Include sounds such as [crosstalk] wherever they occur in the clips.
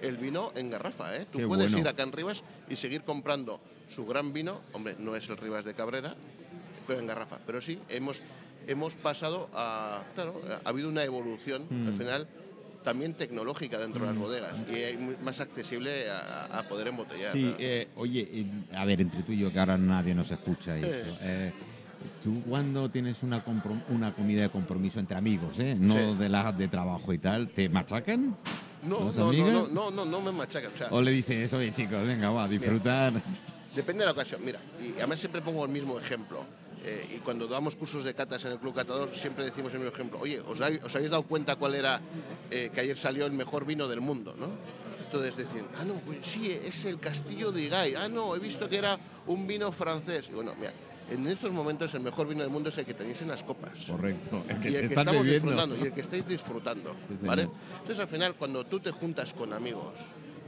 el vino en garrafa. ¿eh? Tú Qué puedes bueno. ir a Can Rivas y seguir comprando su gran vino. Hombre, no es el Rivas de Cabrera, pero en garrafa. Pero sí, hemos, hemos pasado a. Claro, ha habido una evolución Mm. al final también tecnológica dentro de las bodegas y es más accesible a, a poder embotellar. Sí, ¿no? eh, oye, eh, a ver, entre tú y yo, que ahora nadie nos escucha y eso. eh, tú cuando tienes una, una comida de compromiso entre amigos, ¿eh? no Sí. de las de trabajo y tal, ¿te machacan? No, ¿Los no, no, no, no, no me machacan. O sea, ¿O le dices, oye chicos, venga, va, a disfrutar? Depende de la ocasión. Mira, y además siempre pongo el mismo ejemplo. Eh, y cuando damos cursos de catas en el Club Catador, siempre decimos el mismo ejemplo. Oye, ¿os, hab- os habéis dado cuenta cuál era eh, que ayer salió el mejor vino del mundo? ¿no? Entonces decían, ah, no, pues sí, es el Castillo de Igay. Ah, no, he visto que era un vino francés. Y bueno, mira, en estos momentos el mejor vino del mundo es el que tenéis en las copas. Correcto, el que y te el que estamos bebiendo. disfrutando y el que estáis disfrutando, Sí. ¿vale? Entonces al final cuando tú te juntas con amigos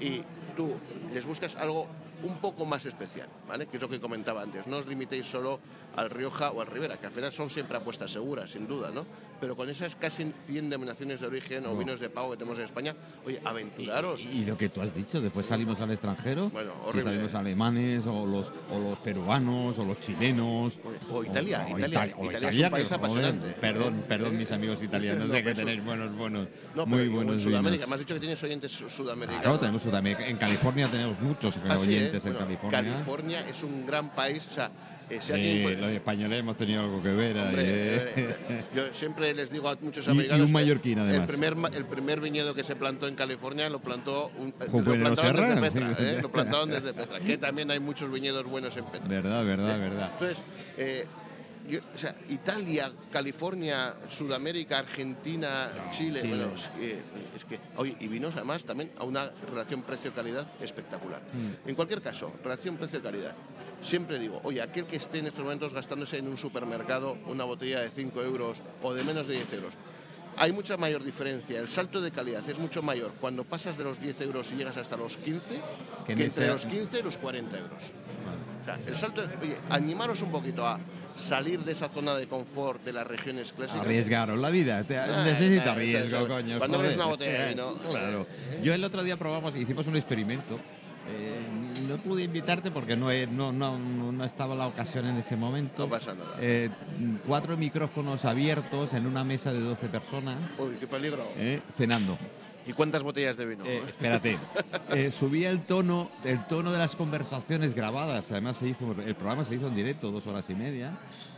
y tú les buscas algo un poco más especial, ¿vale? Que es lo que comentaba antes, no os limitéis solo al Rioja o al Ribera, que al final son siempre apuestas seguras, sin duda, ¿no? Pero con esas casi 100 denominaciones de origen o No. vinos de pago que tenemos en España, oye, aventuraros. Y, y lo que tú has dicho, después salimos al extranjero, Bueno, si horrible. salimos alemanes o los, o los peruanos o los chilenos. O Italia, o Italia. o Italia es un país que, joder, apasionante. Perdón, perdón, mis amigos italianos, No, sé que tenéis buenos, buenos, No, muy pero en buenos Sudamérica, vinos. me has dicho que tienes oyentes su- sudamericanos. Claro, tenemos Sudamérica. En California tenemos muchos Ah, sí, ¿eh? oyentes en Bueno, California. California es un gran país, o sea, eh, si Eh, los españoles hemos tenido algo que ver Hombre, eh. eh, yo siempre les digo a muchos Y- y americanos. un mallorquín, además. El primer, ma- el primer viñedo que se plantó en California lo plantó un, eh, lo plantaron desde Petra. sí. eh, Lo plantaron desde Petra. Que también hay muchos viñedos buenos en Petra. Verdad, verdad, verdad. Entonces, eh, yo- o sea, Italia, California, Sudamérica, Argentina, Chile, Chile. bueno, es que, es que- oye, y vinos además también a una relación precio-calidad espectacular. Mm. En cualquier caso, relación precio-calidad. Siempre digo, oye, aquel que esté en estos momentos gastándose en un supermercado una botella de 5 euros o de menos de 10 euros, hay mucha mayor diferencia. El salto de calidad es mucho mayor cuando pasas de los 10 euros y llegas hasta los 15 Que que, en entre los 15 y los 40 euros. O sea, el salto, oye, animaros un poquito a salir de esa zona de confort de las regiones clásicas. Arriesgaros la vida, te- Ah, necesita riesgo, coño. cuando abres una botella de vino. [laughs] Claro. Yo el otro día probamos, hicimos un experimento. eh, no pude invitarte porque no, he- no, no, no, estaba la ocasión en ese momento. No pasa nada. Eh, cuatro micrófonos abiertos en una mesa de 12 personas Uy, qué peligro. eh, cenando. ¿Y cuántas botellas de vino? Eh, espérate. [laughs] Eh, subía el tono, el tono de las conversaciones grabadas. Además se hizo, el programa se hizo en directo, dos horas y media.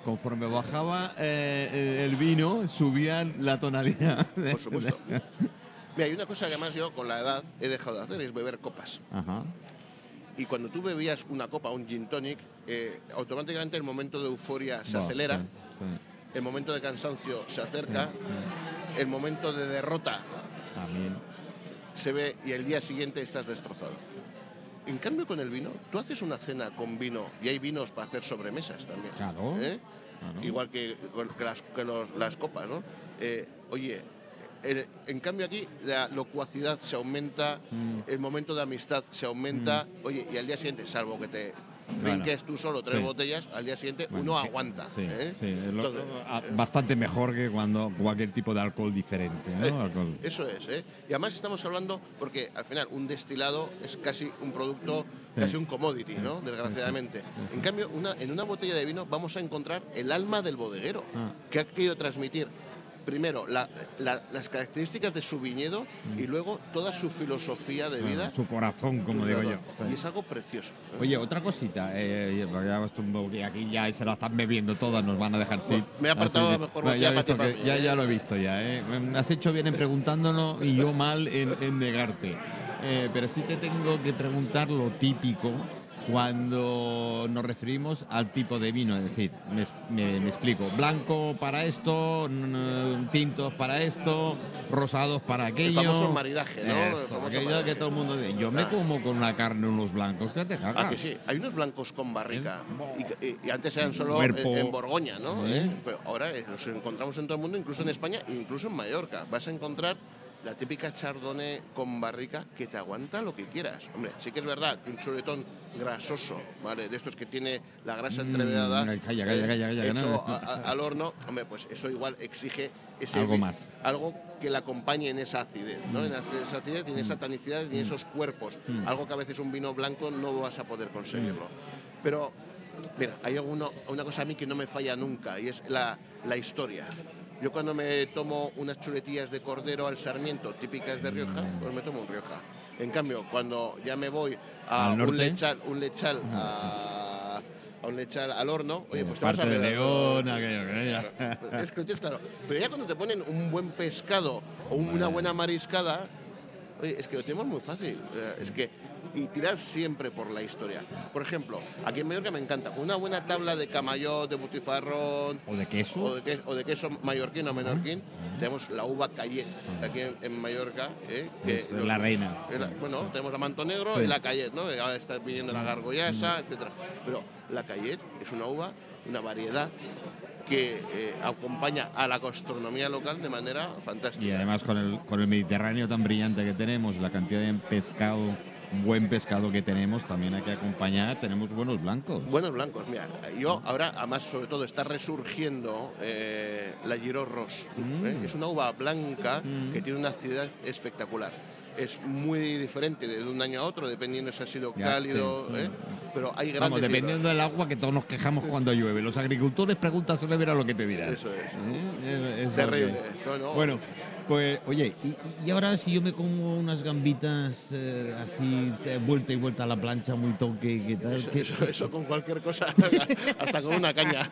Conforme bajaba eh, el vino, subía la tonalidad. [laughs] Por supuesto. Mira, hay una cosa que además yo con la edad he dejado de hacer, es beber copas. Ajá. Y cuando tú bebías una copa, un gin tonic, eh, automáticamente el momento de euforia se Va, acelera, sí, sí. el momento de cansancio se acerca, el momento de derrota También. se ve y el día siguiente estás destrozado. En cambio con el vino, tú haces una cena con vino y hay vinos para hacer sobremesas también. Claro, ¿eh? claro. Igual que, que las, que los- las copas, ¿no? Eh, oye, el- en cambio aquí la locuacidad se aumenta, Mm. el momento de amistad se aumenta, oye, y al día siguiente, salvo que te Bueno, trinques tú solo tres sí. botellas, al día siguiente Bueno, uno aguanta. Sí, ¿eh? sí, Entonces, bastante mejor que cuando cualquier tipo de alcohol diferente, ¿no? Eh, Alcohol. Eso es, ¿eh? Y además estamos hablando, porque al final un destilado es casi un producto, casi un commodity, ¿no? Desgraciadamente. En cambio, una, en una botella de vino vamos a encontrar el alma del bodeguero, Ah. que ha querido transmitir primero la- la- las características de su viñedo y luego toda su filosofía de vida. Su corazón, como digo yo. Y es algo precioso. Oye, otra cosita, eh, ya aquí ya se la están bebiendo todas, nos van a dejar sin. me he apartado la mejor ya, botella he para ti, que- mí, ya, ¿eh? ya lo he visto ya, eh. Me has hecho bien en preguntándonos y yo [laughs] mal en, en negarte. Eh, pero sí te tengo que preguntar lo típico cuando nos referimos al tipo de vino, es decir, me, me- me explico, blanco para esto, tintos para esto, rosados para aquello. famoso maridaje, ¿no? El Eso, famoso aquello maridaje. que todo el mundo dice. Yo me Ah. como con una carne unos blancos que te cagas. Ah, que sí. Hay unos blancos con barrica. Y, que- y- y antes eran solo en, en Borgoña, ¿no? ¿Eh? Pero ahora los encontramos en todo el mundo, incluso en España e incluso en Mallorca. Vas a encontrar la típica chardonnay con barrica que te aguanta lo que quieras. Hombre, sí que es verdad que un chuletón grasoso, ¿vale? De estos que tiene la grasa entreverada, Mm, calla, calla, calla, calla, hecho no. a- [laughs] a- al horno, hombre, pues eso igual exige ese Algo más. algo que la acompañe en esa acidez, ¿no? En esa acidez en esa tanicidad y en esos cuerpos. Algo que a veces un vino blanco no vas a poder conseguirlo. Pero, mira, hay alguno, una cosa a mí que no me falla nunca y es la, la historia. Yo cuando me tomo unas chuletillas de cordero al sarmiento típicas de Rioja, pues me tomo un Rioja. En cambio, cuando ya me voy a ¿Al un lechal, un lechal a, a un lechal al horno, oye, pues te vas Parte a de ver- León, aquello, es que es claro. Pero ya cuando te ponen un buen pescado o una buena mariscada, oye, es que lo tenemos muy fácil. Eh, Es que y tirar siempre por la historia. Por ejemplo, aquí en Mallorca me encanta una buena tabla de camayot, de butifarrón ¿O de queso? o de, que- o de queso mallorquín o menorquín. Tenemos la uva Cayet aquí en, en Mallorca. ¿eh? que Es la reina. la- bueno, tenemos la manto negro y la Cayet, ¿no? Ahora está viniendo la gargollasa, etcétera. Pero la Cayet es una uva, una variedad que eh, acompaña a la gastronomía local de manera fantástica. Y además con el, con el Mediterráneo tan brillante que tenemos, la cantidad de pescado, buen pescado que tenemos, también hay que acompañar, tenemos buenos blancos. Buenos blancos, mira, yo ahora, además, sobre todo, está resurgiendo eh, la Giro Ros. ¿eh? Es una uva blanca que tiene una acidez espectacular. Es muy diferente de un año a otro, dependiendo si ha sido Ya, cálido, sí. ¿eh? pero hay grandes Vamos, dependiendo giros. del agua que todos nos quejamos cuando llueve. Los agricultores preguntan sobre ver a lo que te dirán. Eso es. ¿Eh? Es- es Terrible. No, no. Bueno, pues oye, y, y ahora si yo me como unas gambitas eh, así, vuelta y vuelta a la plancha, muy toque, ¿qué tal? Eso, ¿Qué- eso- eso con cualquier cosa, [laughs] hasta con una caña.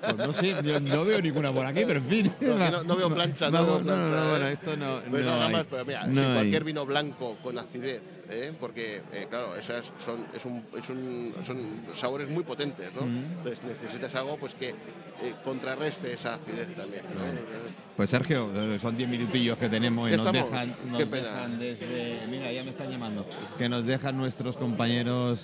Pues no sé, yo no veo ninguna por aquí, pero en fin. No, no- no veo [laughs] plancha, no Vamos, veo plancha, no, ¿eh? bueno, esto no. Pues no nada más, pero mira, No si hay. cualquier vino blanco con acidez, ¿eh? porque eh, claro, esas son, es un, es un- son sabores muy potentes, ¿no? Entonces necesitas algo pues que eh, contrarreste esa acidez también. ¿no? Pues Sergio, son 10 minutillos que tenemos y nos dejan, nos Qué pena. dejan desde. Mira, ya me están llamando. Que nos dejan nuestros compañeros,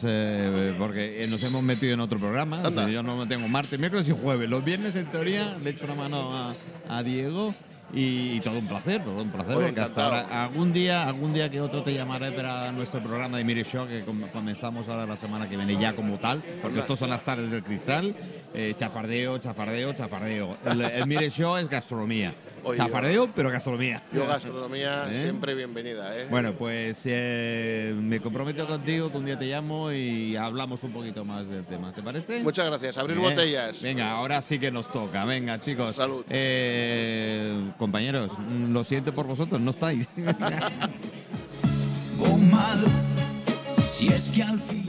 porque nos hemos metido en otro programa. Anda. Yo no tengo martes, miércoles y jueves. Los viernes, en teoría, le echo una mano a, a Diego. Y, y todo un placer, todo un placer, Oye, porque hasta ahora, algún día, algún día que otro te llamaré para nuestro programa de Mire Show, que com- comenzamos ahora la semana que viene ya como tal, porque estos son las tardes del cristal, eh, chafardeo, chafardeo, chafardeo. El, el Mire Show es gastronomía. Oye, chafardeo, pero gastronomía. Yo gastronomía [laughs] ¿Eh? siempre bienvenida, ¿eh? Bueno, pues eh, me comprometo contigo que un día te llamo y hablamos un poquito más del tema. ¿Te parece? Muchas gracias. Abrir botellas. Venga, ahora sí que nos toca. Venga, chicos. Salud. Eh, compañeros, lo siento por vosotros, no estáis. [laughs] si es que al fin